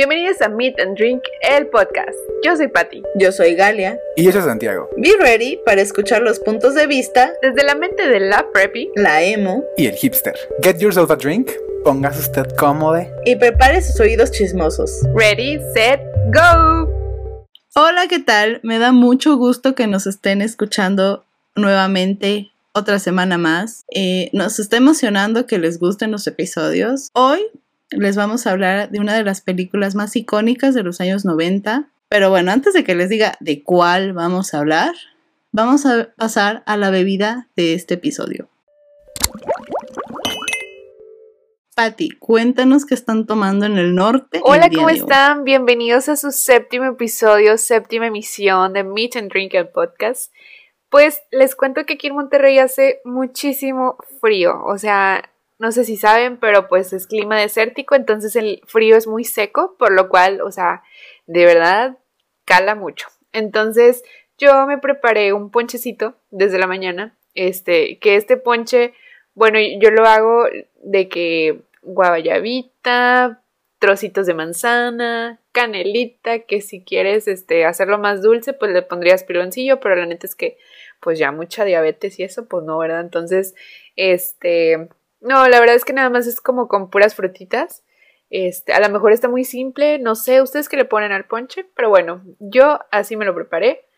Bienvenidos a Meet and Drink, el podcast. Yo soy Patty. Yo soy Galia. Y yo soy Santiago. Be ready para escuchar los puntos de vista desde la mente de la preppy, la emo y el hipster. Get yourself a drink, póngase usted cómodo y prepare sus oídos chismosos. Ready, set, go. Hola, ¿qué tal? Me da mucho gusto que nos estén escuchando nuevamente otra semana más. Eh, nos está emocionando que les gusten los episodios. Hoy les vamos a hablar de una de las películas más icónicas de los años 90. Pero bueno, antes de que les diga de cuál vamos a hablar, vamos a pasar a la bebida de este episodio. Patti, cuéntanos qué están tomando en el norte. Hola, ¿cómo están? Bienvenidos a su séptimo episodio, séptima emisión de Meet and Drink el podcast. Pues les cuento que aquí en Monterrey hace muchísimo frío, o sea, no sé si saben, pero pues es clima desértico, entonces el frío es muy seco, por lo cual, o sea, de verdad cala mucho. Entonces yo me preparé un ponchecito desde la mañana, este, que este ponche, bueno, yo lo hago de que guayabita, trocitos de manzana, canelita, que si quieres este, hacerlo más dulce, pues le pondrías piloncillo, pero la neta es que pues ya mucha diabetes y eso, pues no, ¿verdad? Entonces, este, no, la verdad es que nada más es como con puras frutitas. Este, a lo mejor está muy simple, no sé ustedes qué le ponen al ponche, pero bueno, yo así me lo preparé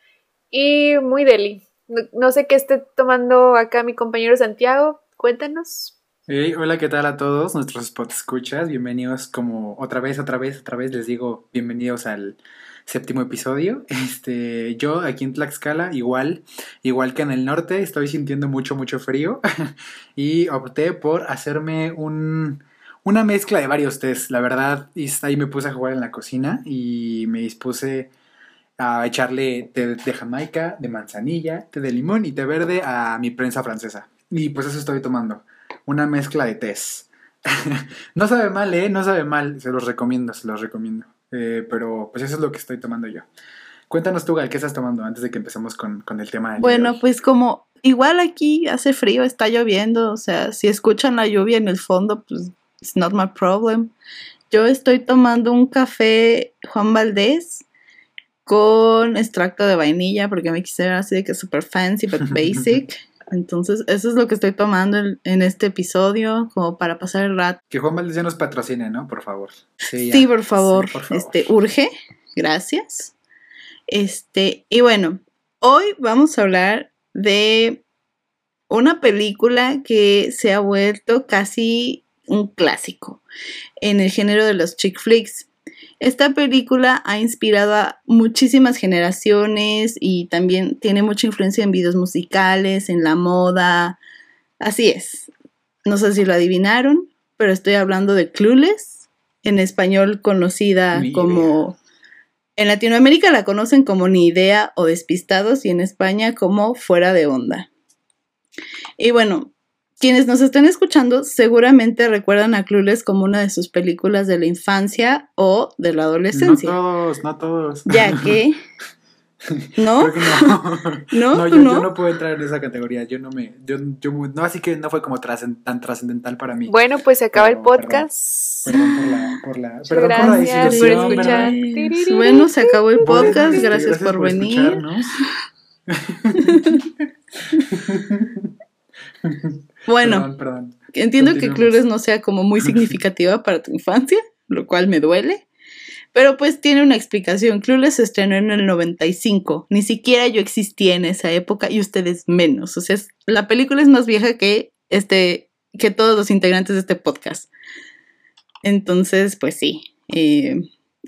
y muy deli. No, sé qué esté tomando acá mi compañero Santiago, cuéntanos. Hola, ¿qué tal a todos nuestros escuchas? Bienvenidos como otra vez, otra vez, otra vez les digo bienvenidos al séptimo episodio. Este, yo aquí en Tlaxcala, igual, igual que en el norte, estoy sintiendo mucho, mucho frío y opté por hacerme un, una mezcla de varios tés. La verdad, ahí me puse a jugar en la cocina y me dispuse a echarle té de jamaica, de manzanilla, té de limón y té verde a mi prensa francesa. Y pues eso estoy tomando, una mezcla de tés. no sabe mal, ¿eh? No sabe mal, se los recomiendo, se los recomiendo. Eh, pero pues eso es lo que estoy tomando yo. Cuéntanos tú, Gal, ¿qué estás tomando antes de que empecemos con, el tema? bueno, pues como igual aquí hace frío, está lloviendo, o sea, si escuchan la lluvia en el fondo, pues it's not my problem. Yo estoy tomando un café Juan Valdés con extracto de vainilla porque me quise ver así de que super fancy but basic. Entonces, eso es lo que estoy tomando en, este episodio, como para pasar el rato. Que Juan Valdés ya nos patrocine, ¿no? Por favor. Sí, por, favor. Este, urge. Gracias. Este, y bueno, hoy vamos a hablar de una película que se ha vuelto casi un clásico en el género de los chick flicks. Esta película ha inspirado a muchísimas generaciones y también tiene mucha influencia en videos musicales, en la moda. Así es. No sé si lo adivinaron, pero estoy hablando de Clueless, en español conocida como... En Latinoamérica la conocen como Ni idea o Despistados y en España como Fuera de onda. Y bueno, quienes nos estén escuchando seguramente recuerdan a Clueless como una de sus películas de la infancia o de la adolescencia. No todos, no todos. Ya que... ¿No? no. no, yo, no? puedo entrar en esa categoría. Yo no me. Yo, no, así que no fue como tan trascendental para mí. Bueno, pues se acaba el podcast. Perdón, por la. Por la perdón gracias por, escuchar. Bueno, se acabó el podcast. gracias, por, venir. Bueno, entiendo que Clueless no sea como muy significativa para tu infancia, lo cual me duele. Pero pues tiene una explicación. Clueless se estrenó en el 95. Ni siquiera yo existía en esa época y ustedes menos. O sea, la película es más vieja que este, que todos los integrantes de este podcast. Entonces, pues sí. Eh,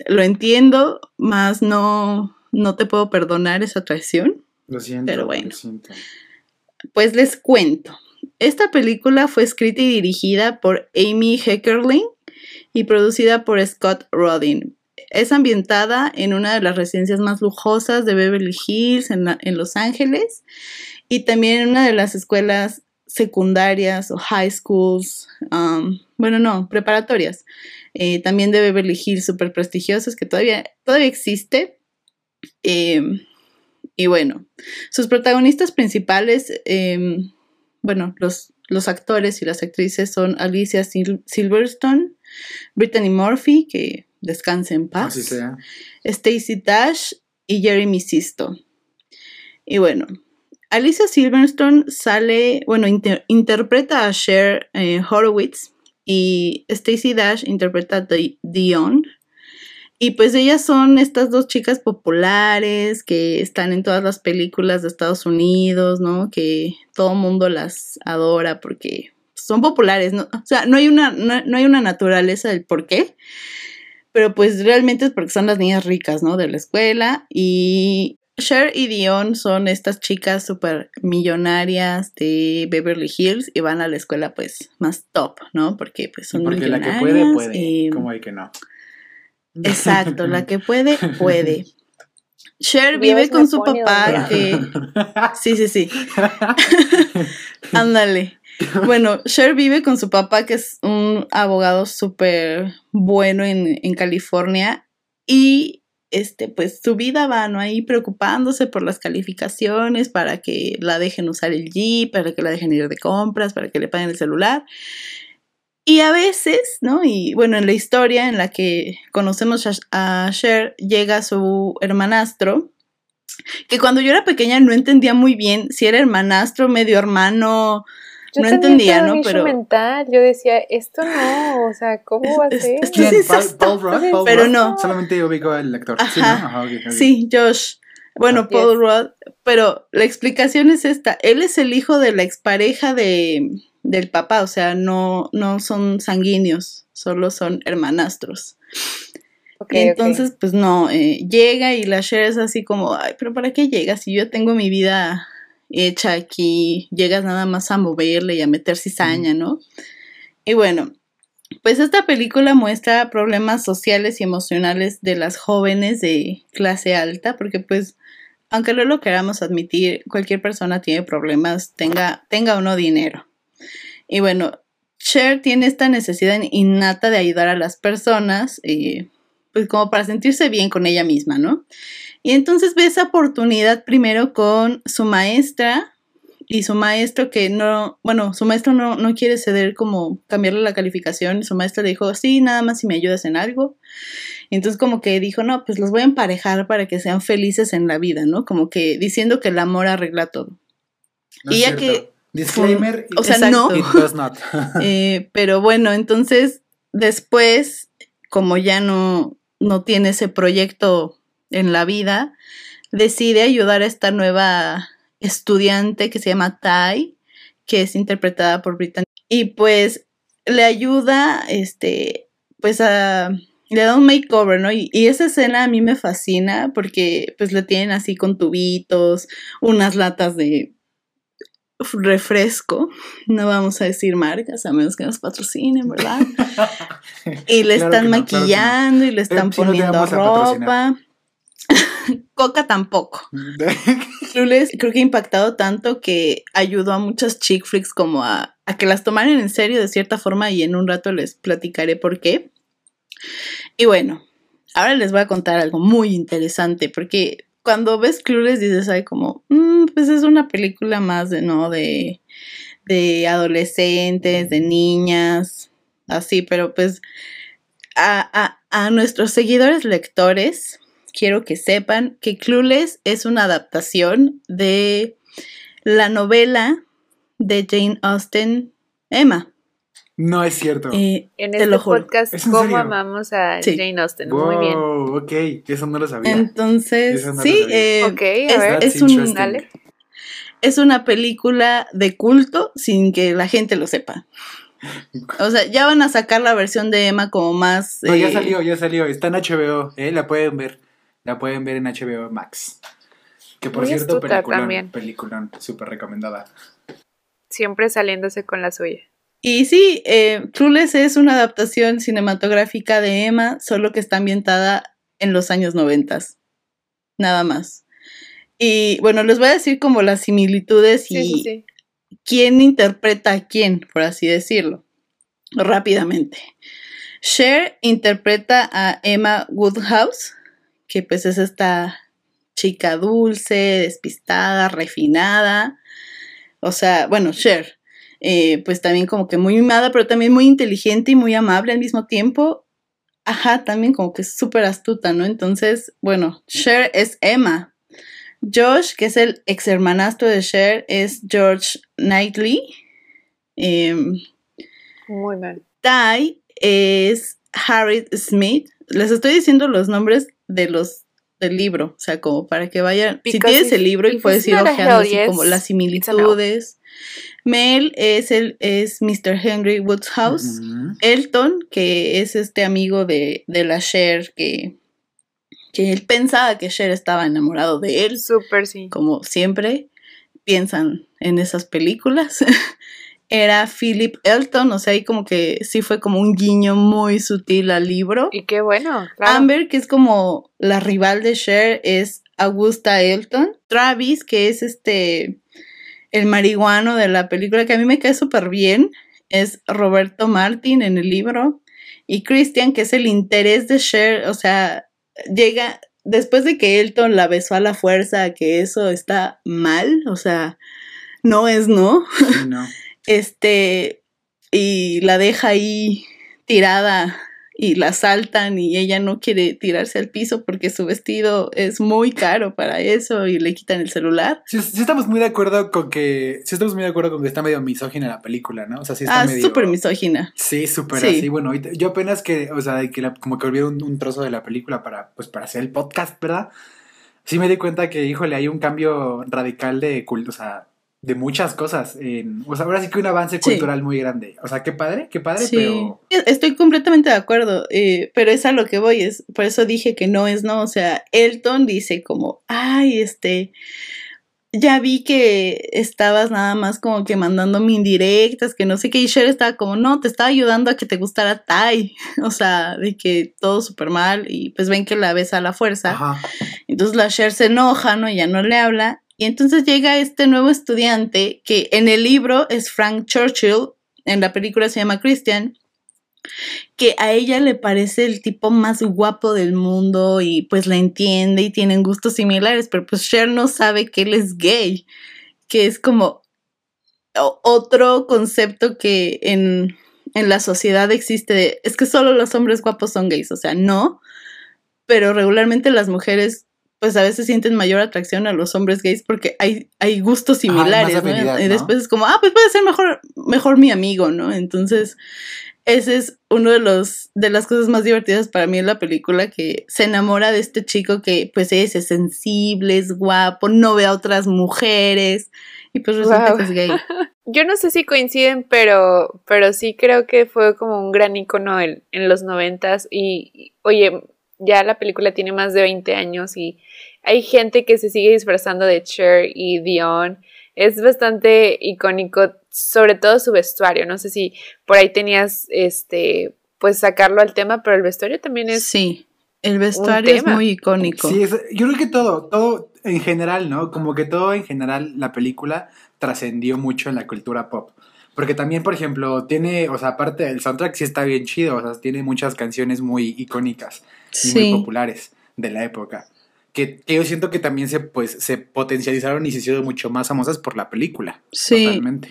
lo entiendo, más no, no te puedo perdonar esa traición. Lo siento. Pero bueno. Pues les cuento. Esta película fue escrita y dirigida por Amy Heckerling y producida por Scott Rodin. Es ambientada en una de las residencias más lujosas de Beverly Hills, en, Los Ángeles, y también en una de las escuelas secundarias o high schools, um, bueno, no, preparatorias, eh, también de Beverly Hills, súper prestigiosas, que todavía, todavía existe. Em, y bueno, sus protagonistas principales em, bueno, los, los actores y las actrices son Alicia Silverstone, Brittany Murphy, que descanse en paz. Stacy Dash y Jeremy Sisto. Y bueno, Alicia Silverstone sale, bueno, interpreta a Cher eh, Horowitz y Stacy Dash interpreta a Dion. Y pues ellas son estas dos chicas populares que están en todas las películas de Estados Unidos, ¿no? Que todo mundo las adora porque son populares, ¿no? O sea, no hay una, no, hay una naturaleza del por qué, pero pues realmente es porque son las niñas ricas, ¿no? De la escuela y Cher y Dion son estas chicas súper millonarias de Beverly Hills y van a la escuela pues más top, ¿no? Porque pues son Porque la que puede, puede. Como hay que no. Exacto, la que puede, puede. Cher vive con su papá que... Sí, sí, sí. Ándale. Bueno, Cher vive con su papá que es un abogado súper bueno en, en California y este, pues su vida va, ¿no? Ahí preocupándose por las calificaciones, para que la dejen usar el Jeep, para que la dejen ir de compras, para que le paguen el celular. Y a veces, ¿no? Y bueno, en la historia en la que conocemos a, Cher, llega su hermanastro, que cuando yo era pequeña no entendía muy bien si era hermanastro, medio hermano, no entendía, ¿no? Pero mental. yo decía, esto no, o sea, ¿cómo va a ser? Paul, Rudd, pero no. Solamente ubico al actor. Sí, Josh. Bueno, Paul Rudd, pero la explicación es esta. Él es el hijo de la expareja de del papá, o sea, no, no son sanguíneos, solo son hermanastros. entonces, pues no, eh, llega y la Cher es así como, ay, pero ¿para qué llegas? Si yo tengo mi vida hecha aquí, llegas nada más a moverle y a meter cizaña, ¿no? Y bueno, pues esta película muestra problemas sociales y emocionales de las jóvenes de clase alta, porque pues, aunque no lo queramos admitir, cualquier persona tiene problemas, tenga, tenga o no dinero. Y bueno, Cher tiene esta necesidad innata de ayudar a las personas, eh, pues como para sentirse bien con ella misma, ¿no? Y entonces ve esa oportunidad primero con su maestra y su maestro que no, bueno, su maestro no, no quiere ceder como cambiarle la calificación. Su maestro le dijo, sí, nada más si me ayudas en algo. Y entonces como que dijo, no, pues los voy a emparejar para que sean felices en la vida, ¿no? Como que diciendo que el amor arregla todo. y ya que Disclaimer. O sea, no. Eh, pero bueno, entonces después, como ya no, no tiene ese proyecto en la vida, decide ayudar a esta nueva estudiante que se llama Tai, que es interpretada por Brittany. Y pues le ayuda, este, pues a le da un makeover, ¿no? Y, y, esa escena a mí me fascina porque pues le tienen así con tubitos, unas latas de refresco, no vamos a decir marcas, a menos que nos patrocinen, ¿verdad? y le están maquillando y le están poniendo ropa. Coca tampoco. creo que ha impactado tanto que ayudó a muchas chick flicks como a, a que las tomaran en serio de cierta forma y en un rato les platicaré por qué. Y bueno, ahora les voy a contar algo muy interesante porque cuando ves Clueless dices, ay, como, mm, pues es una película más de, ¿no? De, de adolescentes, de niñas, así, pero pues a, a, nuestros seguidores lectores, quiero que sepan que Clueless es una adaptación de la novela de Jane Austen, Emma. No es cierto. Eh, en este podcast, ¿cómo amamos a Jane Austen? Muy bien. Ok, eso no lo sabía. Entonces, sí, eh, a ver, es, un, es una película de culto sin que la gente lo sepa. O sea, ya van a sacar la versión de Emma como más. No, ya eh, salió, ya salió. Está en HBO, ¿eh? La pueden ver. La pueden ver en HBO Max. Que por cierto, película, película súper recomendada. Siempre saliéndose con la suya. Y sí, eh, es una adaptación cinematográfica de Emma, solo que está ambientada en los años noventas. Nada más. Y bueno, les voy a decir como las similitudes y quién interpreta a quién, por así decirlo, rápidamente. Cher interpreta a Emma Woodhouse, que pues es esta chica dulce, despistada, refinada. O sea, bueno, Cher. Eh, pues también como que muy mimada, pero también muy inteligente y muy amable al mismo tiempo. ajá, también como que es súper astuta, ¿no? Entonces, bueno, Cher es Emma. Josh, que es el ex hermanastro de Cher, es George Knightley. Em, Muy mal. Ty es Harriet Smith. Les estoy diciendo los nombres de los del libro, o sea, como para que vayan, si tienes el libro y puedes ir ojeando así como las similitudes. Mel es el es Mr. Henry Woodshouse. Elton, que es este amigo de, de la Cher que que él pensaba que Cher estaba enamorado de él. Súper, sí. Como siempre piensan en esas películas. Era Philip Elton, o sea, ahí como que sí fue como un guiño muy sutil al libro. Y qué bueno. Amber, que es como la rival de Cher, es Augusta Elton. Travis, que es este el marihuano de la película, que a mí me cae súper bien, es Roberto Martin en el libro. Y Christian, que es el interés de Cher, o sea, llega, después de que Elton la besó a la fuerza, que eso está mal, o sea, no es no. no. este, y la deja ahí tirada y la saltan y ella no quiere tirarse al piso porque su vestido es muy caro para eso y le quitan el celular. Sí, estamos muy de acuerdo con que sí estamos muy de acuerdo con que está medio misógina la película, ¿no? O sea, sí está ah, súper misógina. Sí, súper así. Bueno, yo apenas que, o sea, que como que olvidé un, un, trozo de la película para, pues, para hacer el podcast, ¿verdad? Sí me di cuenta que, híjole, hay un cambio radical de culto, o sea, de muchas cosas. o sea, ahora sí que un avance cultural muy grande. O sea, qué padre, qué padre, pero... Estoy completamente de acuerdo, eh, pero es a lo que voy, es por eso dije que no es no, o sea, Elton dice como, ay, este, ya vi que estabas nada más como que mandándome indirectas, que no sé qué, y Cher estaba como, no, te estaba ayudando a que te gustara Tai, o sea, de que todo súper mal, y pues ven que la ves a la fuerza. Entonces la Cher se enoja, ¿no? Y ya no le habla, y entonces llega este nuevo estudiante que en el libro es Frank Churchill, en la película se llama Christian, que a ella le parece el tipo más guapo del mundo y pues la entiende y tienen gustos similares, pero pues Cher no sabe que él es gay, que es como otro concepto que en, en la sociedad existe de, es que solo los hombres guapos son gays, o sea, no, pero regularmente las mujeres pues a veces sienten mayor atracción a los hombres gays porque hay, hay gustos similares, ¿no? Y después es como, ah, pues puede ser mejor, mejor mi amigo, ¿no? Entonces, ese es uno de los de las cosas más divertidas para mí en la película que se enamora de este chico que pues es, sensible, es guapo, no ve a otras mujeres y pues resulta que es gay. Yo no sé si coinciden, pero pero sí creo que fue como un gran icono en, en los noventas y oye, ya la película tiene más de 20 años y hay gente que se sigue disfrazando de Cher y Dion. Es bastante icónico, sobre todo su vestuario. No sé si por ahí tenías, este, pues sacarlo al tema, pero el vestuario también es. Sí, el vestuario es muy icónico. Sí, yo creo que todo, todo en general, ¿no? Como que todo en general, la película trascendió mucho en la cultura pop. Porque también, por ejemplo, tiene, o sea, aparte del soundtrack sí está bien chido, o sea, tiene muchas canciones muy icónicas muy populares de la época. Que, yo siento que también se, pues, se potencializaron y se hicieron mucho más famosas por la película. Sí. Totalmente.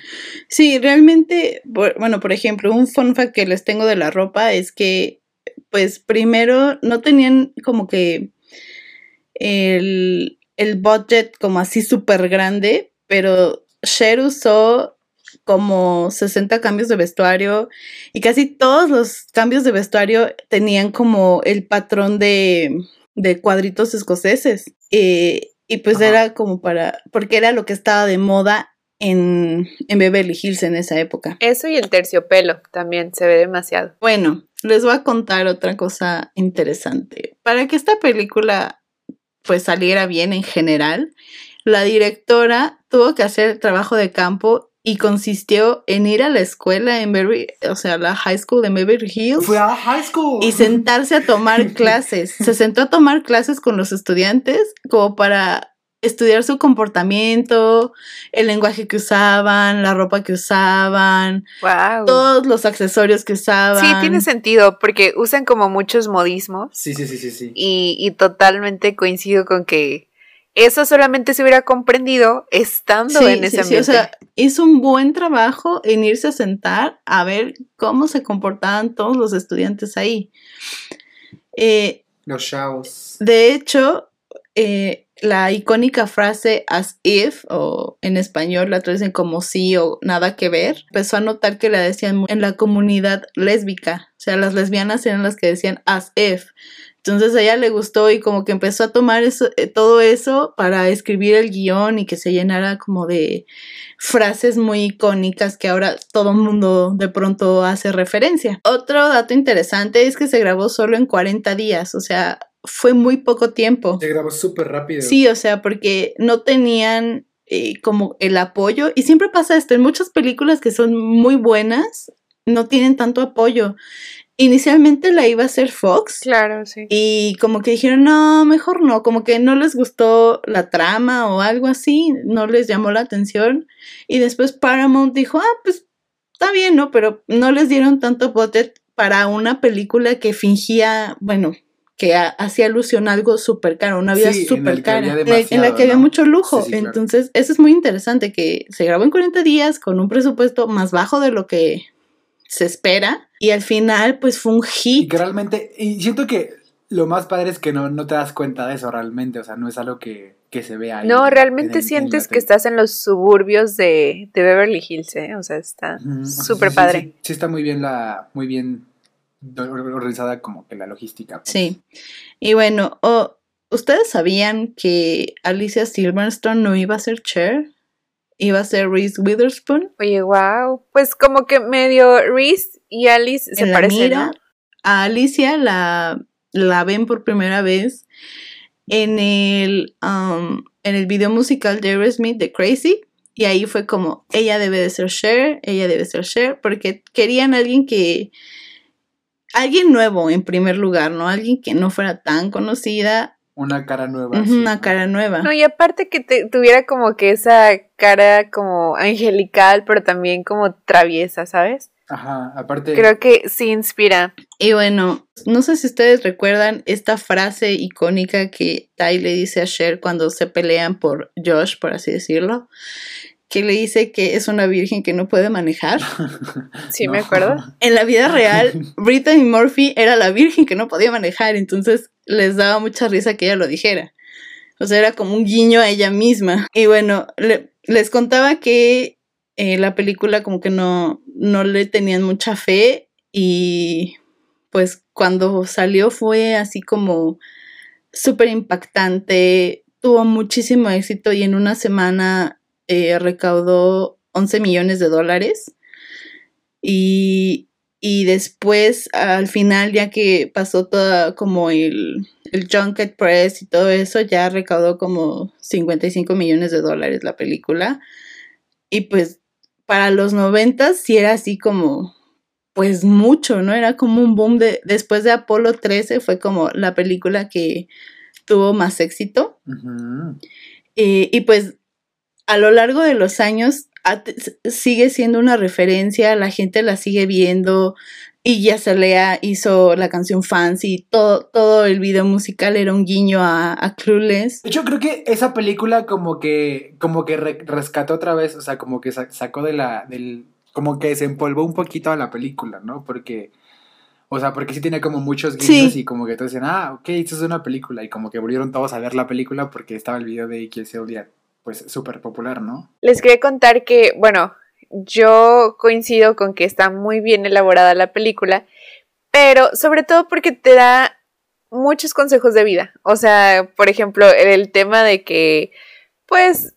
Sí, realmente, bueno, por ejemplo, un fun fact que les tengo de la ropa es que, pues, primero no tenían como que el, el budget como así súper grande, pero Cher usó como 60 cambios de vestuario y casi todos los cambios de vestuario tenían como el patrón de, de cuadritos escoceses. Eh, y pues era como para, porque era lo que estaba de moda en, en Beverly Hills en esa época. Eso y el terciopelo también se ve demasiado. Bueno, les voy a contar otra cosa interesante. Para que esta película pues saliera bien en general, la directora tuvo que hacer trabajo de campo y consistió en ir a la escuela en Beverly, o sea, la high school en Beverly Hills. Fue a high school. Y sentarse a tomar clases. Se sentó a tomar clases con los estudiantes como para estudiar su comportamiento, el lenguaje que usaban, la ropa que usaban, todos los accesorios que usaban. Sí, tiene sentido, porque usan como muchos modismos. Sí, sí, sí, sí, sí. Y, y totalmente coincido con que eso solamente se hubiera comprendido estando en ese ambiente. Sí, o sea, hizo un buen trabajo en irse a sentar a ver cómo se comportaban todos los estudiantes ahí. Eh, Los shows. De hecho, eh, la icónica frase as if, o en español la traducen como sí o nada que ver, empezó a notar que la decían en la comunidad lésbica. O sea, las lesbianas eran las que decían as if. Entonces a ella le gustó y como que empezó a tomar eso, eh, todo eso para escribir el guion y que se llenara como de frases muy icónicas que ahora todo el mundo de pronto hace referencia. Otro dato interesante es que se grabó solo en 40 días, o sea, fue muy poco tiempo. Se grabó súper rápido. Sí, o sea, porque no tenían eh, como el apoyo. Y siempre pasa esto, en muchas películas que son muy buenas, no tienen tanto apoyo. Inicialmente la iba a hacer Fox. Claro, sí. Y como que dijeron, no, mejor no, como que no les gustó la trama o algo así, no les llamó la atención. Y después Paramount dijo, ah, pues está bien, ¿no? Pero no les dieron tanto budget para una película que fingía, bueno, que hacía alusión a algo súper caro, una vida súper cara, en, la que había mucho lujo. Entonces, eso es muy interesante, que se grabó en 40 días con un presupuesto más bajo de lo que se espera y al final pues fue un hit. Y que realmente, y siento que lo más padre es que no, no te das cuenta de eso realmente, o sea, no es algo que, se ve ahí. No, realmente sientes que estás en los suburbios de, Beverly Hills, ¿eh? o sea, está súper padre. Sí, está muy bien la, muy bien organizada como que la logística. Pues. Sí. Y bueno, ¿ustedes sabían que Alicia Silverstone no iba a ser Cher? Iba a ser Reese Witherspoon. Oye, wow. Pues como que medio Reese y Alice se parecen. A Alicia la, la ven por primera vez en el, um, en el video musical de Aerosmith de Crazy. Y ahí fue como, ella debe de ser Cher, ella debe ser Cher, porque querían a alguien que alguien nuevo en primer lugar, ¿no? Alguien que no fuera tan conocida. Una cara nueva. una cara nueva. No, y aparte que tuviera como que esa cara como angelical, pero también como traviesa, ¿sabes? Ajá, aparte. Creo que sí inspira. Y bueno, no sé si ustedes recuerdan esta frase icónica que Ty le dice a Cher cuando se pelean por Josh, por así decirlo que le dice que es una virgen que no puede manejar. Sí, me acuerdo. En la vida real, Brittany Murphy era la virgen que no podía manejar, entonces les daba mucha risa que ella lo dijera. O sea, era como un guiño a ella misma. Y bueno, les contaba que eh, la película como que no, no le tenían mucha fe y pues cuando salió fue así como súper impactante, tuvo muchísimo éxito y en una semana eh, recaudó 11 millones de dólares y, después al final ya que pasó toda como el, el Junket Press y todo eso ya recaudó como 55 millones de dólares la película y pues para los 90 sí era así como pues mucho, ¿no? Era como un boom de después de Apolo 13 fue como la película que tuvo más éxito. y, y, pues a lo largo de los años sigue siendo una referencia, la gente la sigue viendo y ya Lea hizo la canción Fancy, todo, todo el video musical era un guiño a, a Clueless. Yo creo que esa película como que, como que rescató otra vez, o sea, como que sacó de la, del, como que se empolvó un poquito a la película, ¿no? Porque... O sea, porque sí tiene como muchos guiños y como que todos decían, ah, ok, esto es una película. Y como que volvieron todos a ver la película porque estaba el video de Iki día pues súper popular, ¿no? Les quería contar que, bueno, yo coincido con que está muy bien elaborada la película, pero sobre todo porque te da muchos consejos de vida. O sea, por ejemplo, el tema de que, pues,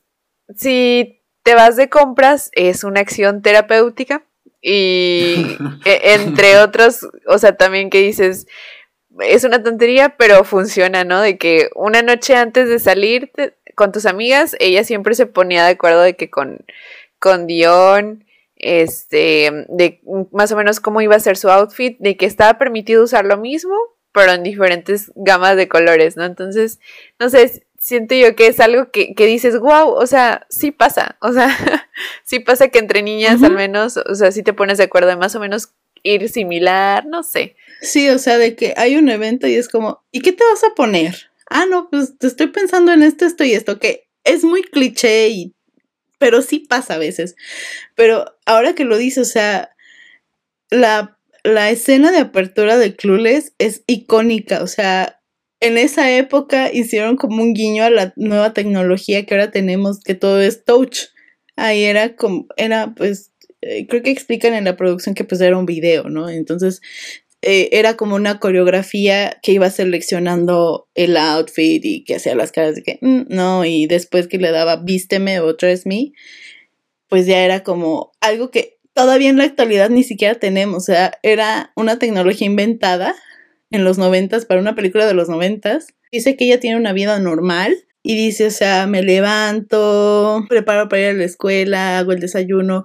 si te vas de compras es una acción terapéutica y e, entre otros, o sea, también que dices, es una tontería, pero funciona, ¿no? De que una noche antes de salir con tus amigas, ella siempre se ponía de acuerdo de que con, con Dion, este, de más o menos cómo iba a ser su outfit, de que estaba permitido usar lo mismo, pero en diferentes gamas de colores, ¿no? Entonces, no sé, siento yo que es algo que, que dices, wow, o sea, sí pasa, o sea, sí pasa que entre niñas al menos, o sea, sí te pones de acuerdo de más o menos ir similar, no sé. Sí, o sea, de que hay un evento y es como, ¿y qué te vas a poner? ah, no, pues te estoy pensando en esto, esto y esto, que es muy cliché y pero sí pasa a veces. Pero ahora que lo dices, o sea, la, la escena de apertura de Clueless es icónica, o sea, en esa época hicieron como un guiño a la nueva tecnología que ahora tenemos, que todo es touch. Ahí era como, era pues, eh, creo que explican en la producción que pues era un video, ¿no? Entonces eh, era como una coreografía que iba seleccionando el outfit y que hacía las caras de que, mm, no, y después que le daba vísteme o dress me, pues ya era como algo que todavía en la actualidad ni siquiera tenemos, o sea, era una tecnología inventada en los noventas para una película de los noventas. Dice que ella tiene una vida normal y dice, o sea, me levanto, preparo para ir a la escuela, hago el desayuno,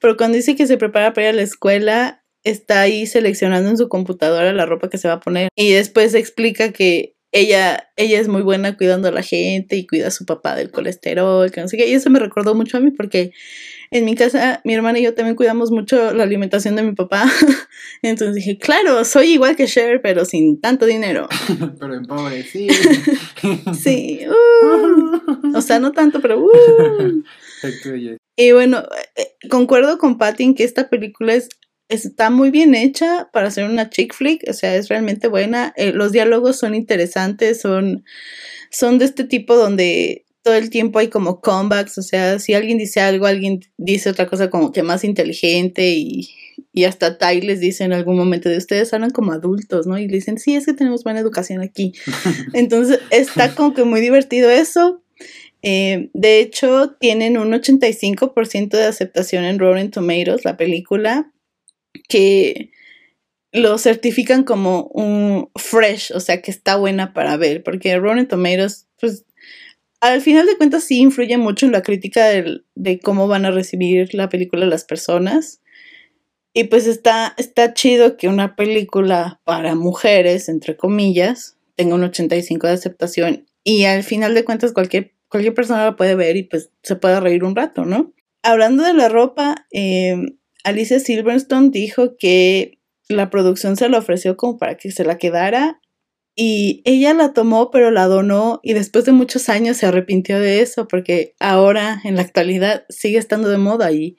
pero cuando dice que se prepara para ir a la escuela, está ahí seleccionando en su computadora la ropa que se va a poner y después explica que ella, ella es muy buena cuidando a la gente y cuida a su papá del colesterol, que no sé qué, y eso me recordó mucho a mí porque en mi casa, mi hermana y yo también cuidamos mucho la alimentación de mi papá. Entonces dije, claro, soy igual que Cher, pero sin tanto dinero. pero en pobre, sí. sí. Uh. o sea, no tanto, pero... Uh. y bueno, eh, concuerdo con Patty en que esta película es está muy bien hecha para ser una chick flick, o sea, es realmente buena. Eh, los diálogos son interesantes, son, son de este tipo donde todo el tiempo hay como comebacks, o sea, si alguien dice algo, alguien dice otra cosa como que más inteligente y, y hasta Ty les dice en algún momento de ustedes hablan como adultos, ¿no? Y le dicen, sí, es que tenemos buena educación aquí. Entonces está como que muy divertido eso. Eh, de hecho, tienen un 85% de aceptación en Rotten Tomatoes, la película, que lo certifican como un fresh, o sea, que está buena para ver, porque Rotten Tomatoes, pues al final de cuentas sí influye mucho en la crítica de cómo van a recibir la película las personas. Y pues está, está chido que una película para mujeres, entre comillas, tenga un 85 de aceptación y al final de cuentas cualquier, cualquier persona la puede ver y pues se puede reír un rato, ¿no? Hablando de la ropa, eh, Alicia Silverstone dijo que la producción se la ofreció como para que se la quedara y ella la tomó, pero la donó y después de muchos años se arrepintió de eso porque ahora en la actualidad sigue estando de moda y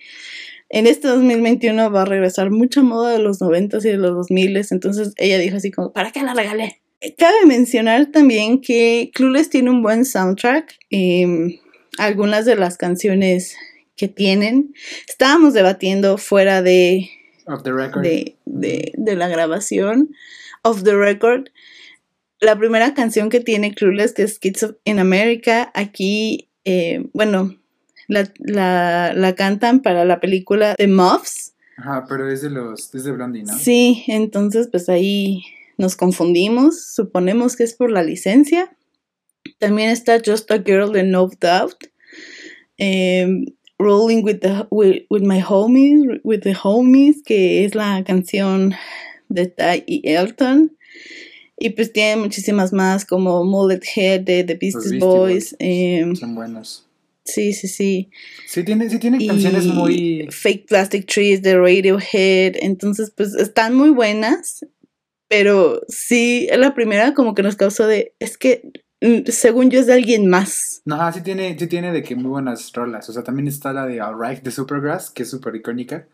en este 2021 va a regresar mucha moda de los 90 y de los 2000 entonces ella dijo así como, ¿para qué la regalé? Cabe mencionar también que Clueless tiene un buen soundtrack. em, algunas de las canciones que tienen. Estábamos debatiendo fuera de, de, de, de la grabación, of the record, la primera canción que tiene Clueless, que es Kids in America, aquí, eh, bueno, la, la, la, cantan para la película The Muffs. Ajá, pero es de los, es de Blondie, ¿no? Sí, entonces pues ahí nos confundimos, suponemos que es por la licencia. También está Just a Girl de No Doubt. Em, Rolling with, the, with, with, My Homies, with the Homies, que es la canción de Ty y Elton. Y pues tiene muchísimas más como Mullet Head de The Beastie, Boys. Em, son buenos. Sí, sí, sí. Sí tiene, sí tiene canciones muy... Fake Plastic Trees de Radiohead. Entonces, pues están muy buenas. Pero sí, la primera como que nos causó de... Es que según yo es de alguien más. No, sí tiene, sí tiene de que muy buenas rolas. O sea, también está la de Alright de Supergrass, que es súper icónica.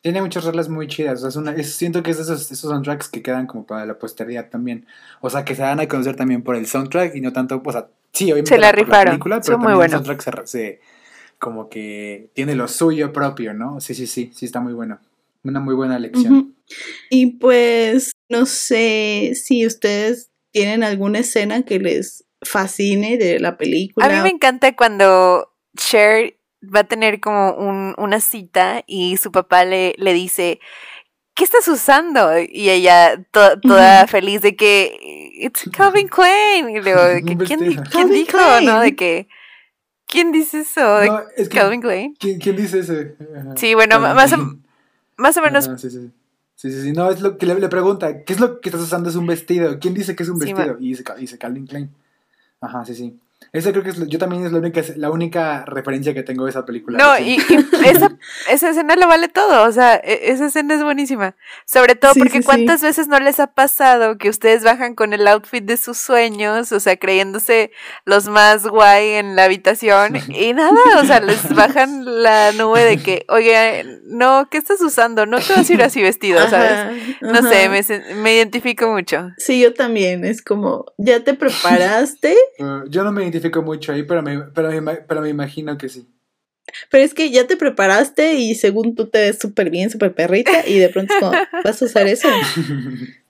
Tiene muchas rolas muy chidas. O sea, es una, siento que es de esos, esos soundtracks que quedan como para la posteridad también. O sea, que se van a conocer también por el soundtrack y no tanto, o sea, sí, obviamente se la rifaron. película, pero también el soundtrack se, como que tiene lo suyo propio, ¿no? Sí, sí, sí, sí está muy bueno. Una muy buena lección. Y pues, no sé si ustedes tienen alguna escena que les fascine de la película. A mí me encanta cuando Cher va a tener como un, una cita y su papá le, le dice, ¿qué estás usando? Y ella toda feliz de que, it's Calvin Klein. Y luego, ¿quién, dijo? ¿No? De que, ¿quién dice eso? Calvin Klein. ¿quién, ¿quién, dice eso? Sí, bueno, más o, más o menos. sí, sí. Sí, sí, No, es lo que le, pregunta, ¿qué es lo que estás usando? Es un vestido. ¿Quién dice que es un vestido? y dice, dice Calvin Klein. Ajá, sí, sí. Esa creo que es, yo también es la única, la única referencia que tengo de esa película. No, y, esa, esa, escena lo vale todo, o sea, e, esa escena es buenísima. Sobre todo porque cuántas veces no les ha pasado que ustedes bajan con el outfit de sus sueños, o sea, creyéndose los más guay en la habitación y nada, o sea, les bajan la nube de que, oye, no, ¿qué estás usando? No te vas a ir así vestido, ¿sabes? No sé, me, me identifico mucho. Sí, yo también, es como, ¿ya te preparaste? yo no me identifico mucho ahí, pero me, pero, pero me imagino que sí. Pero es que ya te preparaste y según tú te ves súper bien, súper perrita, y de pronto es como, ¿vas a usar eso?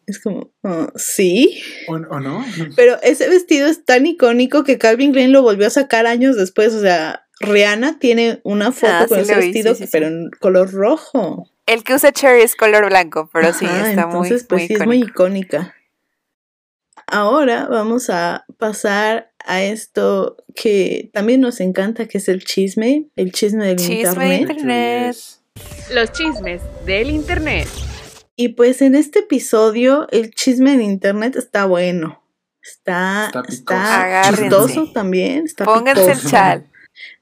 Es como, oh, sí. ¿O, no? Pero ese vestido es tan icónico que Calvin Klein lo volvió a sacar años después. O sea, Rihanna tiene una foto ah, con ese vestido, pero en color rojo. El que usa Cherry es color blanco, pero sí, está muy, pues, sí, es muy icónica. Ahora vamos a pasar a esto que también nos encanta, que es el chisme, el chisme del internet. Los chismes del internet. Y pues en este episodio el chisme del internet está bueno. Está, está, chistoso también. Está Pónganse el chat.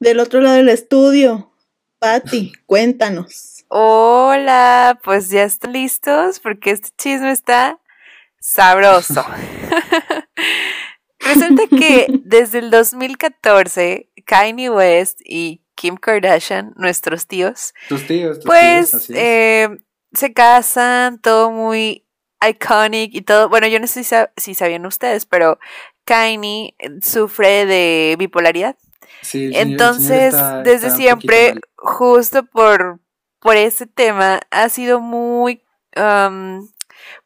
Del otro lado del estudio, Patti, cuéntanos. Hola, pues ya están listos porque este chisme está sabroso. Resulta que desde el 2014, Kanye West y Kim Kardashian, nuestros tíos, tus tíos, pues eh, se casan, todo muy iconic y todo. Bueno, yo no sé si, sabían ustedes, pero Kanye sufre de bipolaridad. Sí, Entonces, desde siempre, justo por, por ese tema, ha sido muy um,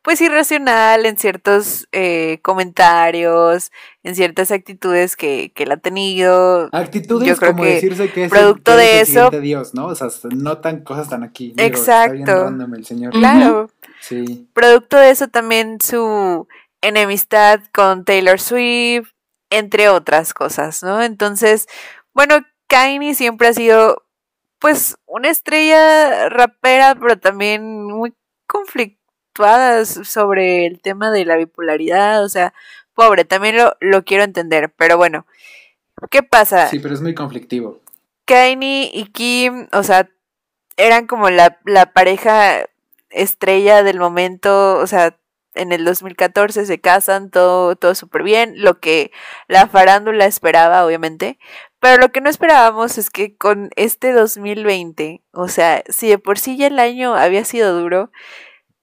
pues irracional en ciertos eh, comentarios, en ciertas actitudes que, que él ha tenido. Actitudes Yo creo como que decirse que es producto de eso. De Dios, ¿no? O sea, no tan cosas tan aquí. Exacto. el señor. Claro. Sí. Producto de eso también su enemistad con Taylor Swift, entre otras cosas, ¿no? Entonces, bueno, Kanye siempre ha sido pues una estrella rapera, pero también muy conflictiva sobre el tema de la bipolaridad, o sea, pobre, también lo, lo quiero entender, pero bueno, ¿qué pasa? Sí, pero es muy conflictivo. Kanye y Kim, o sea, eran como la, la pareja estrella del momento, o sea, en el 2014 se casan, todo, todo súper bien, lo que la farándula esperaba, obviamente, pero lo que no esperábamos es que con este 2020, o sea, si de por sí ya el año había sido duro,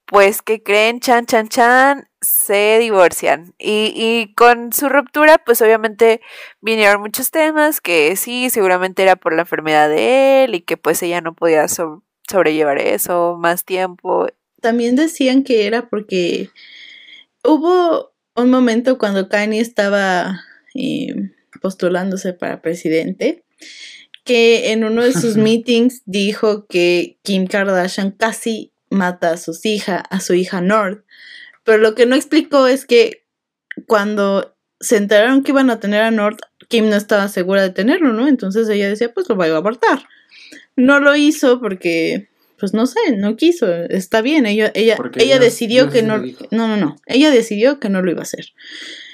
pues que creen, chan, chan, chan, se divorcian. Y, y, con su ruptura, pues obviamente vinieron muchos temas, que sí, seguramente era por la enfermedad de él y que pues ella no podía sobrellevar eso más tiempo. También decían que era porque hubo un momento cuando Kanye estaba eh, postulándose para presidente que en uno de sus meetings dijo que Kim Kardashian casi mata a sus hijas, a su hija North. Pero lo que no explicó es que cuando se enteraron que iban a tener a North, Kim no estaba segura de tenerlo, ¿no? Entonces ella decía, pues lo voy a abortar. No lo hizo porque, pues no sé, no quiso. Está bien, ella, ella, ella decidió que no. No, no, no. Ella decidió que no lo iba a hacer.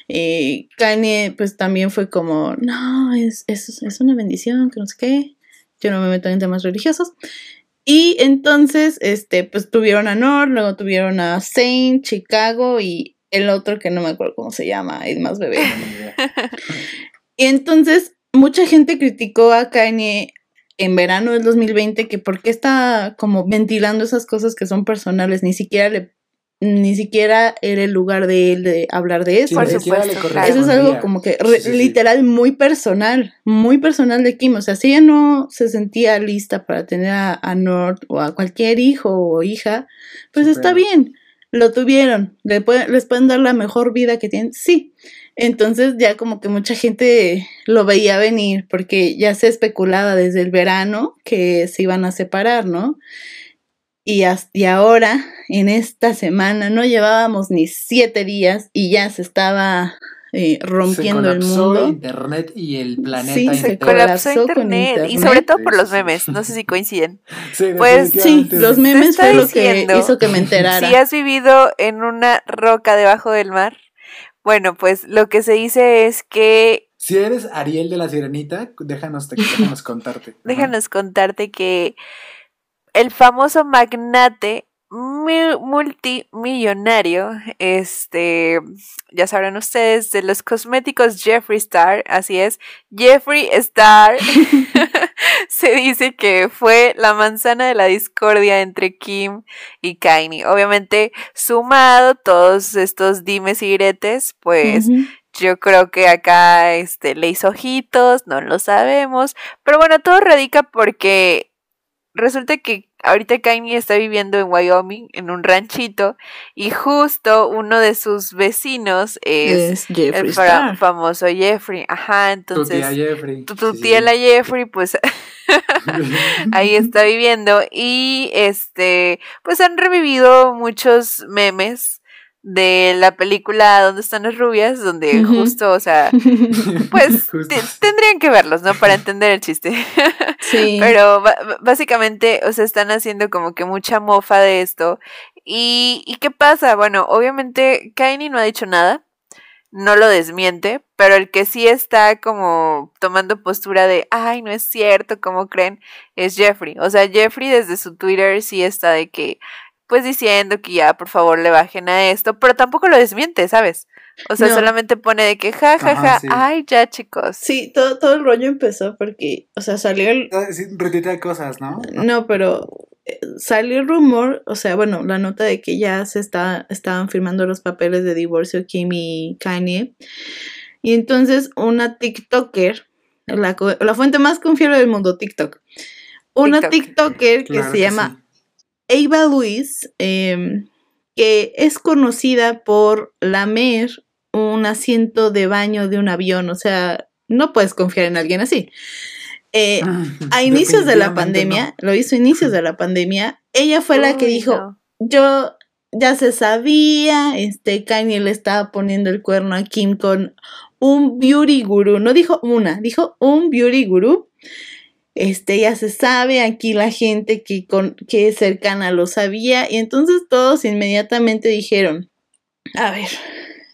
Y Kanye, pues también fue como, no, es, es, es una bendición, que no sé qué. Yo no me meto en temas religiosos. Y entonces, este, pues tuvieron a Nord, luego tuvieron a Saint, Chicago y el otro que no me acuerdo cómo se llama, el más bebé. y entonces, mucha gente criticó a Kanye en verano del 2020 que por qué está como ventilando esas cosas que son personales, ni siquiera le ni siquiera era el lugar de él de hablar de eso. eso es algo como que literal muy personal, muy personal de Kim. O sea, si ella no se sentía lista para tener a, a Nord o a cualquier hijo o hija, pues está bien, lo tuvieron, le les pueden dar la mejor vida que tienen, sí. Entonces ya como que mucha gente lo veía venir porque ya se especulaba desde el verano que se iban a separar, ¿no? Y, hasta, ahora, en esta semana, no llevábamos ni siete días y ya se estaba eh, rompiendo el mundo. Internet y el planeta. Sí, se colapsó internet, Y sobre todo por los memes, no sé si coinciden. Sí, pues sí, los memes fue lo que hizo que me enterara. Si has vivido en una roca debajo del mar, bueno, pues lo que se dice es que Si eres Ariel de la Sirenita, déjanos, déjanos contarte. déjanos contarte que el famoso magnate multimillonario, este, ya sabrán ustedes, de los cosméticos Jeffree Star, así es, Jeffree Star, se dice que fue la manzana de la discordia entre Kim y Kanye. Obviamente, sumado todos estos dimes y diretes, pues yo creo que acá este, le hizo ojitos, no lo sabemos, pero bueno, todo radica porque resulta que ahorita Kanye está viviendo en Wyoming, en un ranchito, y justo uno de sus vecinos es, el famoso Jeffrey. Ajá, entonces. Tu tía Jeffrey. Tu, tía la Jeffrey, pues ahí está viviendo. Y este, pues han revivido muchos memes de la película Donde están las rubias, donde justo, o sea, pues tendrían que verlos, ¿no? Para entender el chiste. Sí. Pero básicamente, o sea, están haciendo como que mucha mofa de esto. ¿Y, ¿Y qué pasa? Bueno, obviamente Kanye no ha dicho nada, no lo desmiente, pero el que sí está como tomando postura de, ay, no es cierto, ¿cómo creen? Es Jeffrey. O sea, Jeffrey desde su Twitter sí está de que, pues diciendo que ya por favor le bajen a esto, pero tampoco lo desmiente, ¿sabes? O sea, solamente pone de que ja, ja, ja, ay, ya chicos. Sí, todo, todo el rollo empezó porque, o sea, salió el... de cosas, ¿no? No, pero eh, salió el rumor, o sea, bueno, la nota de que ya se está, estaban firmando los papeles de divorcio Kim y Kanye. Y entonces una TikToker, la, la fuente más confiable del mundo, TikTok. Una TikToker que se llama Eva Luis, em, que es conocida por lamer un asiento de baño de un avión, o sea, no puedes confiar en alguien así. Eh, ah, a inicios de la pandemia, lo hizo a inicios de la pandemia, ella fue la que dijo, yo ya se sabía, este Kanye le estaba poniendo el cuerno a Kim con un beauty guru, no dijo una, dijo un beauty guru este ya se sabe, aquí la gente que, con, que es cercana lo sabía y entonces todos inmediatamente dijeron, a ver,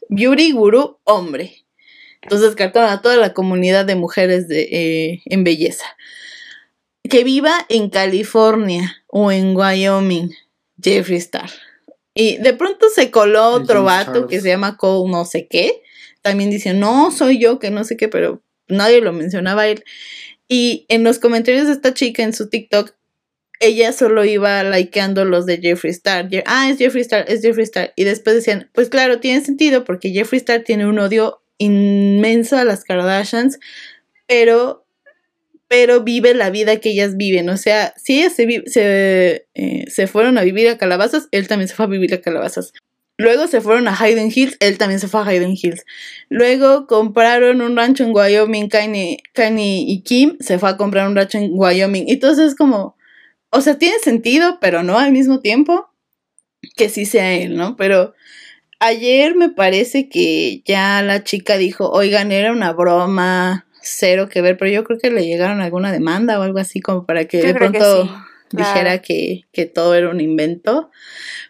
Beauty Guru, hombre. Entonces descartaron a toda la comunidad de mujeres de, eh, en belleza. Que viva en California o en Wyoming, Jeffree Star. Y de pronto se coló otro vato que se llama Cole no sé qué. También dice, no, soy yo, que no sé qué, pero nadie lo mencionaba a él. Y en los comentarios de esta chica en su TikTok, ella solo iba likeando los de Jeffree Star. Ah, es Jeffree Star, es Jeffree Star. Y después decían, pues claro, tiene sentido porque Jeffree Star tiene un odio inmenso a las Kardashians, pero, pero vive la vida que ellas viven. O sea, si ellas se, se, eh, se fueron a vivir a Calabazas, él también se fue a vivir a Calabazas. Luego se fueron a Hayden Hills, él también se fue a Hayden Hills. Luego compraron un rancho en Wyoming, Kanye, y Kim se fue a comprar un rancho en Wyoming. Entonces es como, o sea, tiene sentido, pero no al mismo tiempo que sí sea él, ¿no? Pero ayer me parece que ya la chica dijo, oigan, era una broma, cero que ver, pero yo creo que le llegaron alguna demanda o algo así como para que de pronto dijera que, que todo era un invento.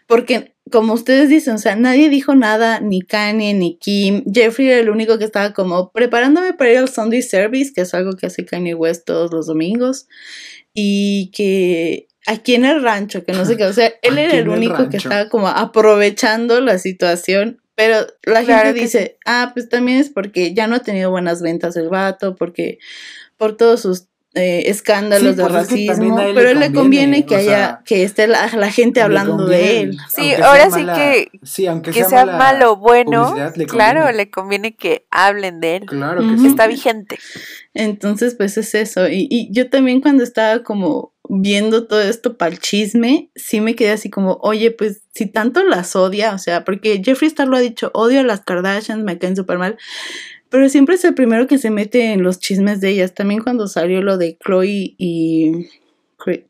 Porque como ustedes dicen, o sea, nadie dijo nada, ni Kanye, ni Kim. Jeffrey era el único que estaba como preparándome para ir al Sunday Service, que es algo que hace Kanye West todos los domingos. Y que aquí en el rancho, que no sé qué, o sea, él era el único que estaba como aprovechando la situación. Pero la gente dice, ah, pues también es porque ya no ha tenido buenas ventas el vato, porque por todos sus eh, escándalos de pues racismo, pero le conviene que haya, que esté la, gente hablando de él. Sí, ahora sí que, que sea, malo o bueno, claro, le conviene que hablen de él, claro que, está vigente. Entonces, pues es eso. Y, y yo también cuando estaba como viendo todo esto para el chisme, sí me quedé así como, oye, pues si tanto las odia, o sea, porque Jeffree Star lo ha dicho, odio a las Kardashians, me caen súper mal, pero siempre es el primero que se mete en los chismes de ellas. También cuando salió lo de Chloe y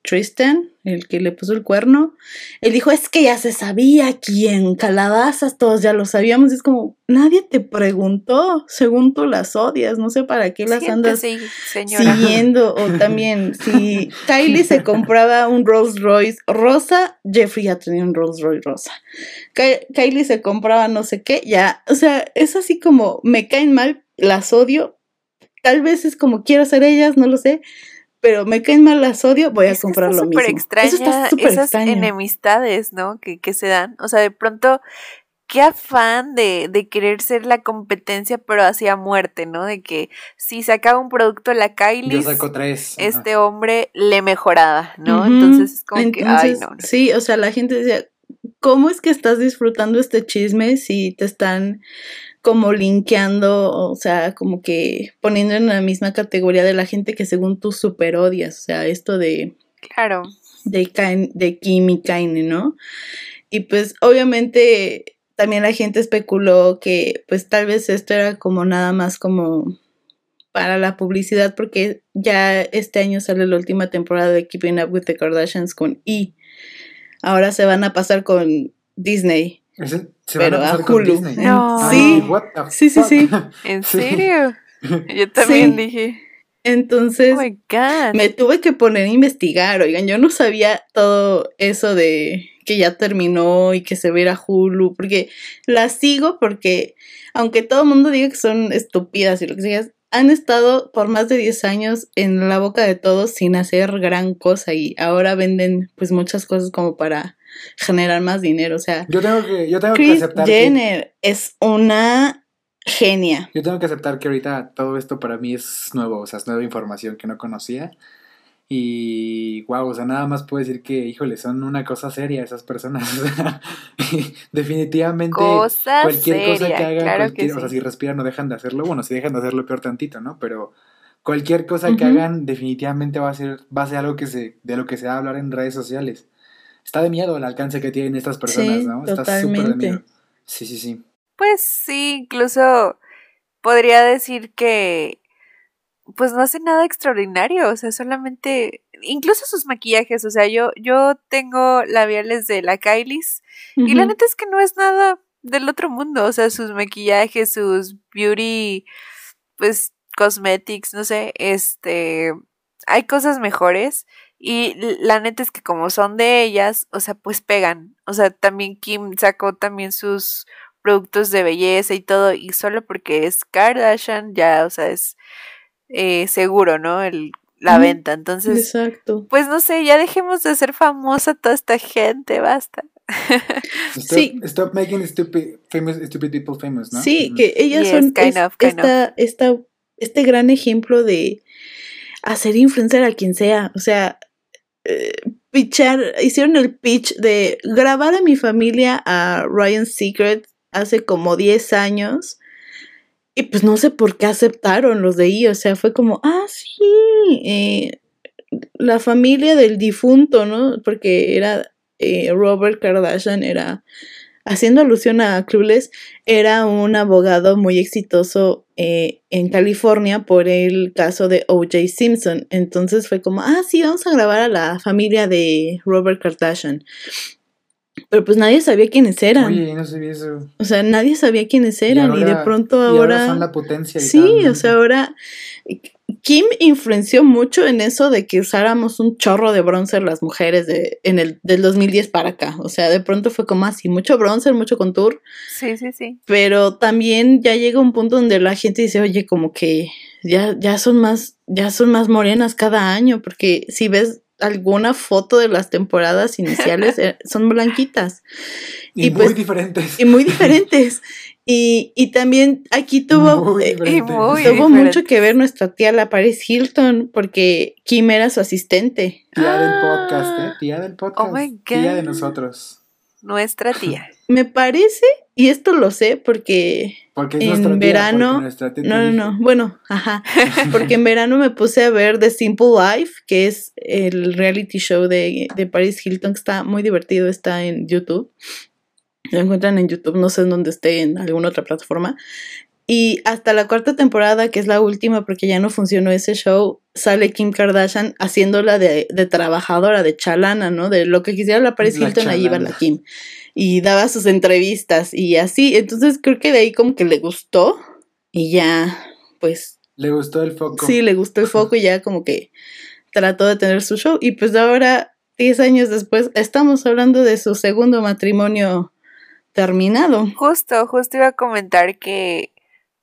Tristan, el que le puso el cuerno, él dijo, es que ya se sabía quién, calabazas, todos ya lo sabíamos. es como, nadie te preguntó, según tú las odias, no sé para qué las andas siguiendo. O también, si Kylie se compraba un Rolls Royce rosa, Jeffrey ya tenía un Rolls Royce rosa. Kylie se compraba no sé qué, ya, o sea, es así como, me caen mal, las odio, tal vez es como quiero ser ellas, no lo sé, pero me caen mal las odio, voy a comprar lo mismo. Extraña, Eso está súper esas enemistades, ¿no? Que, que se dan. O sea, de pronto qué afán de, de, querer ser la competencia, pero hacia muerte, ¿no? De que si sacaba un producto la Kylie, este hombre le mejoraba, ¿no? Entonces es como que, ay, no, Sí, o sea, la gente decía, ¿cómo es que estás disfrutando este chisme si te están como linkeando, o sea, como que poniendo en la misma categoría de la gente que según tú super odias, o sea, esto de... Claro. De, de Kim y Kaine, ¿no? Y pues obviamente también la gente especuló que pues tal vez esto era como nada más como para la publicidad porque ya este año sale la última temporada de Keeping Up with the Kardashians con E. Ahora se van a pasar con Disney. ¿Se van a pasar con Disney? No. Sí. sí, sí, sí. ¿En serio? Yo también dije. Entonces, oh me tuve que poner a investigar, oigan, yo no sabía todo eso de que ya terminó y que se viera Hulu, porque la sigo porque, aunque todo el mundo diga que son estúpidas y lo que sea, han estado por más de 10 años en la boca de todos sin hacer gran cosa y ahora venden pues muchas cosas como para generar más dinero, o sea, yo tengo que, yo tengo que aceptar Jenner es una genia. Yo tengo que aceptar que ahorita todo esto para mí es nuevo, o sea, es nueva información que no conocía. Y wow, o sea, nada más puedo decir que, híjole, son una cosa seria esas personas. definitivamente cualquier cosa que hagan, o sea, si respiran no dejan de hacerlo, bueno, si dejan de hacerlo peor tantito, ¿no? Pero cualquier cosa que hagan definitivamente va a ser, va a ser algo que se, de lo que se va a hablar en redes sociales. Está de miedo el alcance que tienen estas personas, ¿no? Está súper de miedo. Sí, sí, sí. Pues sí, incluso podría decir que pues no hace nada extraordinario, o sea, solamente, incluso sus maquillajes, o sea, yo, yo tengo labiales de la Kylie's y la neta es que no es nada del otro mundo, o sea, sus maquillajes, sus beauty, pues, cosmetics, no sé, este, hay cosas mejores y la neta es que como son de ellas, o sea, pues pegan, o sea, también Kim sacó también sus productos de belleza y todo, y solo porque es Kardashian, ya, o sea, es eh, seguro, ¿no? El, la venta. Entonces, Exacto. pues no sé, ya dejemos de ser famosa toda esta gente, basta. sí. Stop making stupid, famous, stupid people famous, ¿no? Sí, que ellas son esta, esta, este gran ejemplo de hacer influencer a quien sea. O sea, eh, pitchar, hicieron el pitch de grabar a mi familia a Ryan's Secret hace como 10 años y pues no sé por qué aceptaron los de ahí, o sea, fue como, ah, sí, eh, la familia del difunto, ¿no? Porque era eh, Robert Kardashian, era, haciendo alusión a Clueless, era un abogado muy exitoso eh, en California por el caso de O.J. Simpson. Entonces fue como, ah, sí, vamos a grabar a la familia de Robert Kardashian. Pero pues nadie sabía quiénes eran. Oye, no sabía eso. O sea, nadie sabía quiénes eran y, de pronto ahora... son la potencia. sí, o sea, ahora... Kim influenció mucho en eso de que usáramos un chorro de bronzer las mujeres de, en el, del 2010 para acá. O sea, de pronto fue como así, mucho bronzer, mucho contour. Sí, sí, sí. Pero también ya llega un punto donde la gente dice, oye, como que ya, ya son más, ya son más morenas cada año, porque si ves alguna foto de las temporadas iniciales eh, son blanquitas. Y, muy pues, diferentes. Y muy diferentes. Y, y también aquí tuvo, eh, tuvo mucho que ver nuestra tía, la Paris Hilton, porque Kim era su asistente. Tía del podcast, ¿eh? Tía del podcast. Oh my God. Tía de nosotros. Nuestra tía. Me parece, y esto lo sé porque, porque en verano. no, no, no. Bueno, ajá. porque en verano me puse a ver The Simple Life, que es el reality show de, de Paris Hilton, que está muy divertido, está en YouTube. Lo encuentran en YouTube, no sé en dónde esté, en alguna otra plataforma. Y hasta la cuarta temporada, que es la última porque ya no funcionó ese show, sale Kim Kardashian haciéndola de, de trabajadora, de chalana, ¿no? De lo que quisiera la Paris Hilton, ahí iba la Kim. Y daba sus entrevistas y así. Entonces creo que de ahí como que le gustó y ya, pues... Le gustó el foco. Sí, le gustó el foco y ya como que trató de tener su show. Y pues ahora, 10 años después, estamos hablando de su segundo matrimonio terminado. Justo, justo iba a comentar que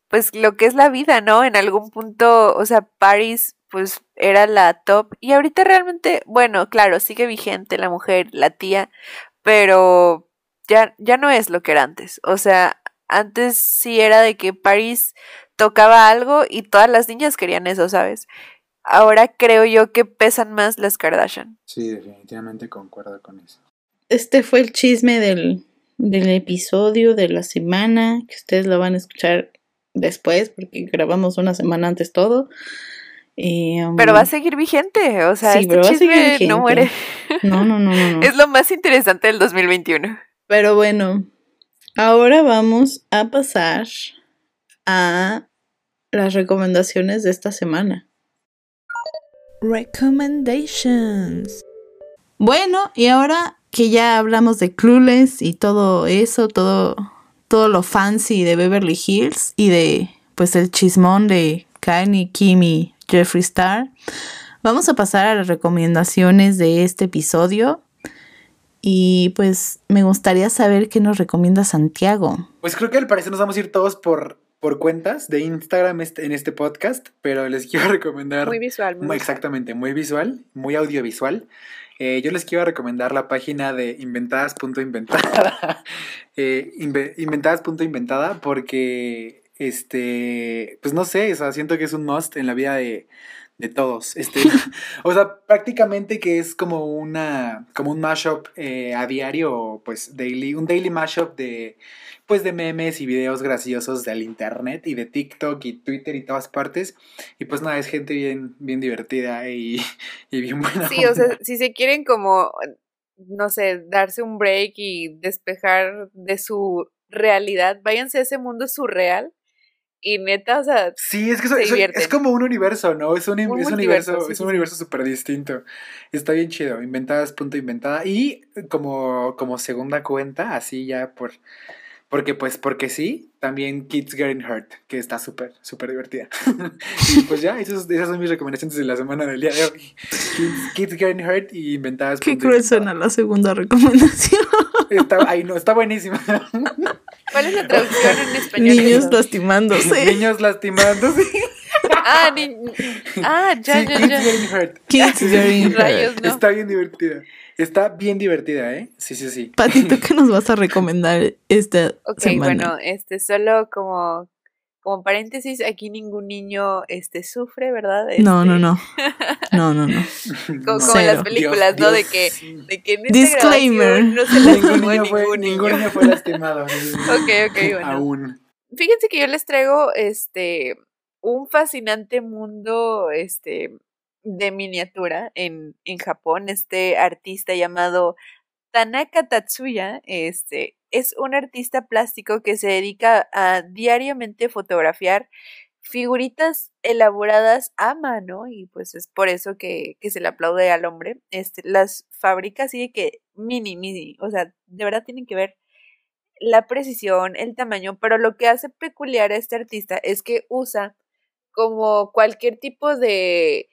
pues lo que es la vida, ¿no? En algún punto, o sea, Paris pues era la top y ahorita realmente, bueno, claro, sigue vigente la mujer, la tía, pero ya, ya no es lo que era antes. O sea, antes sí era de que Paris tocaba algo y todas las niñas querían eso, ¿sabes? Ahora creo yo que pesan más las Kardashian. Sí, definitivamente concuerdo con eso. Este fue el chisme del, del episodio de la semana, que ustedes lo van a escuchar después, porque grabamos una semana antes todo. Um, pero va a seguir vigente, o sea, este chisme no muere. No, no, no, no, Es lo más interesante del 2021. Pero bueno, ahora vamos a pasar a las recomendaciones de esta semana. Recommendations. Bueno, y ahora que ya hablamos de Clueless y todo eso, todo, todo lo fancy de Beverly Hills y de pues el chismón de Kanye, Kim y Jeffree Star, vamos a pasar a las recomendaciones de este episodio. Y pues me gustaría saber qué nos recomienda Santiago. Pues creo que al parecer nos vamos a ir todos por por cuentas de Instagram este, en este podcast, pero les quiero recomendar... Muy visual. Muy exactamente, muy visual, muy audiovisual. Eh, yo les quiero recomendar la página de inventadas.inventada. eh, inventadas.inventada porque, este, pues no sé, o sea, siento que es un must en la vida de, de todos. Este, o sea, prácticamente que es como una, como un mashup eh, a diario, pues daily, un daily mashup de pues de memes y videos graciosos del internet y de TikTok y Twitter y todas partes. Y pues nada, es gente bien, bien divertida y, bien buena. Sí, o sea, si se quieren como, no sé, darse un break y despejar de su realidad, váyanse a ese mundo surreal. Y neta, o sea, sí, es que es, como un universo, ¿no? Es un, universo, es un universo súper distinto. Está bien chido. Inventadas, punto inventada. Y como, como segunda cuenta, así ya por porque, pues, porque sí, también Kids Getting Hurt, que está súper, súper divertida. y pues ya, esas son mis recomendaciones de la semana del día de hoy. Kids, Getting Hurt y inventadas. Qué cruel suena la segunda recomendación. Está, ay, no, está buenísima. ¿Cuál es la traducción en español? Niños lastimándose. Niños lastimándose. Ah, ni... ah, ya, ya, ya. Kids Getting Hurt. Kids Getting Hurt. Está bien divertida. Está bien divertida, ¿eh? Sí, sí, sí. Patito, qué nos vas a recomendar esta Ok, bueno, este, solo como, como paréntesis, aquí ningún niño este, sufre, ¿verdad? No, no, no. No, no, no. como, en las películas, ¿no? De que, de que en Disclaimer. no se lastimó ningún, ningún, ningún niño. fue lastimado. ok, ok, bueno. Aún. Fíjense que yo les traigo este un fascinante mundo este de miniatura en, en Japón. Este artista llamado Tanaka Tatsuya este, es un artista plástico que se dedica a diariamente fotografiar figuritas elaboradas a mano y pues es por eso que, que se le aplaude al hombre. Este, las fábricas sí que mini, mini, o sea, de verdad tienen que ver la precisión, el tamaño, pero lo que hace peculiar a este artista es que usa como cualquier tipo de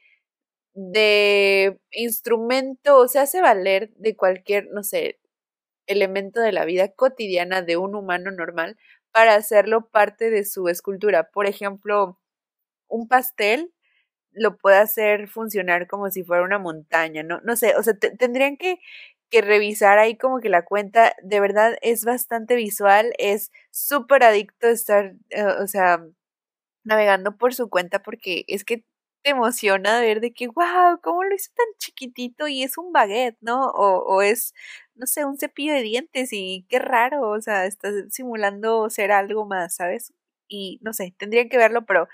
de instrumento, o se hace valer de cualquier, no sé, elemento de la vida cotidiana de un humano normal para hacerlo parte de su escultura. Por ejemplo, un pastel lo puede hacer funcionar como si fuera una montaña, ¿no? No sé, o sea, tendrían que, que revisar ahí como que la cuenta de verdad es bastante visual, es súper adicto estar, eh, o sea, navegando por su cuenta porque es que te emociona ver de que, wow, ¿cómo lo hizo tan chiquitito? Y es un baguette, ¿no? O, o es, no sé, un cepillo de dientes y qué raro, o sea, está simulando ser algo más, ¿sabes? Y no sé, tendrían que verlo, pero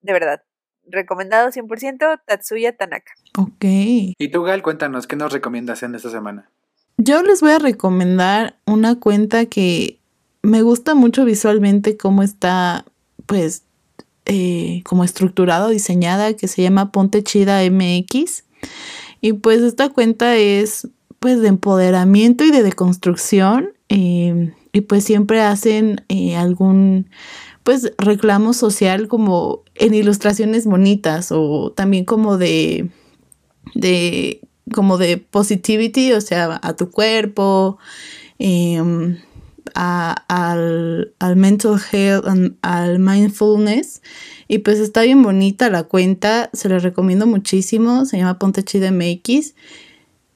de verdad, recomendado 100% Tatsuya Tanaka. Ok. Y tú, Gal, cuéntanos, ¿qué nos recomiendas en esta semana? Yo les voy a recomendar una cuenta que me gusta mucho visualmente cómo está, pues, eh, como estructurado, diseñada, que se llama Ponte Chida MX. Y pues esta cuenta es pues de empoderamiento y de deconstrucción. Em, y pues siempre hacen eh, algún pues reclamo social como en ilustraciones bonitas o también como de de como de positivity, o sea, a tu cuerpo, em, al, al, mental health, al mindfulness. Y pues está bien bonita la cuenta, se la recomiendo muchísimo, se llama Ponte Chida MX.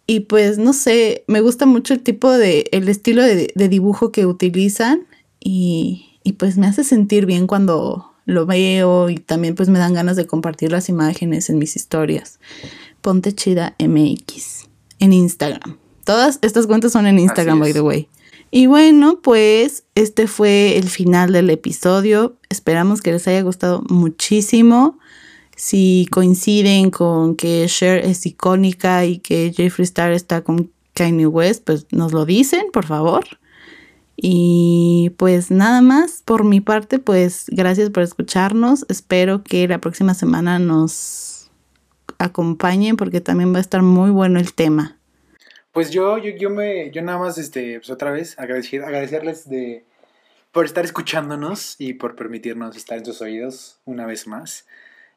Y pues no sé, me gusta mucho el tipo de, el estilo de, dibujo que utilizan y, y pues me hace sentir bien cuando lo veo y también pues me dan ganas de compartir las imágenes en mis historias. Ponte Chida MX en Instagram. Todas estas cuentas son en Instagram, by the way. Y bueno, pues este fue el final del episodio. Esperamos que les haya gustado muchísimo. Si coinciden con que Cher es icónica y que Jeffree Star está con Kanye West, pues nos lo dicen, por favor. Y pues nada más, por mi parte, pues gracias por escucharnos. Espero que la próxima semana nos acompañen porque también va a estar muy bueno el tema. Pues yo, yo, yo me, yo nada más, este, pues otra vez, agradecer, agradecerles de, por estar escuchándonos y por permitirnos estar en sus oídos una vez más.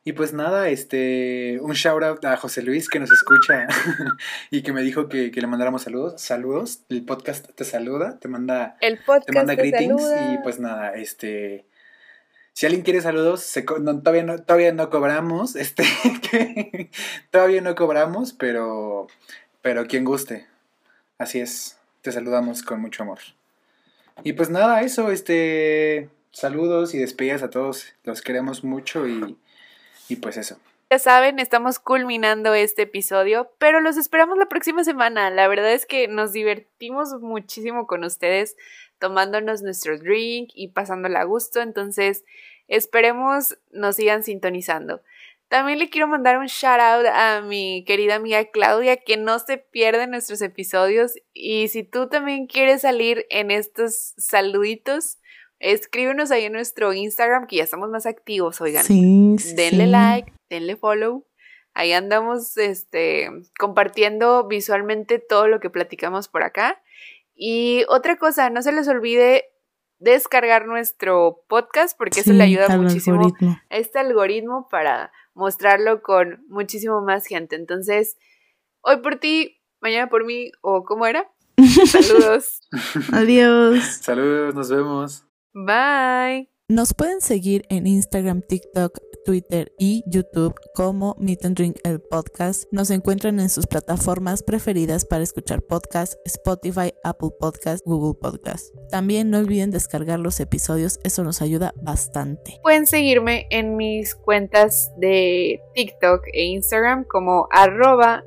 Y pues nada, este, un shout out a José Luis que nos escucha y que me dijo que, le mandáramos saludos. Saludos, el podcast te saluda, te manda, el podcast te manda greetings y pues nada, este, si alguien quiere saludos, todavía, no, todavía no cobramos, este, todavía no cobramos, pero, pero quien guste. Así es, te saludamos con mucho amor. Y pues nada, eso, este, saludos y despedidas a todos, los queremos mucho y, y pues eso. Ya saben, estamos culminando este episodio, pero los esperamos la próxima semana. La verdad es que nos divertimos muchísimo con ustedes tomándonos nuestro drink y pasándola a gusto, entonces esperemos nos sigan sintonizando. También le quiero mandar un shout out a mi querida amiga Claudia que no se pierde nuestros episodios y si tú también quieres salir en estos saluditos, escríbenos ahí en nuestro Instagram que ya estamos más activos, oigan. Sí, denle like, denle follow. Ahí andamos este compartiendo visualmente todo lo que platicamos por acá. Y otra cosa, no se les olvide descargar nuestro podcast porque eso le ayuda muchísimo a este algoritmo para mostrarlo con muchísimo más gente. Entonces, hoy por ti, mañana por mí, o cómo era. Saludos. Adiós. Saludos, nos vemos. Bye. Nos pueden seguir en Instagram, TikTok, Twitter y YouTube como Meet and Drink el podcast. Nos encuentran en sus plataformas preferidas para escuchar podcasts, Spotify, Apple Podcast, Google Podcast. También no olviden descargar los episodios, eso nos ayuda bastante. Pueden seguirme en mis cuentas de TikTok e Instagram como arroba.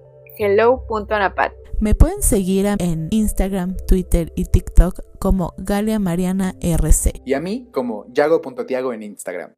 Me pueden seguir en Instagram, Twitter y TikTok como Galia Mariana RC. Y a mí como Yago.tiago en Instagram.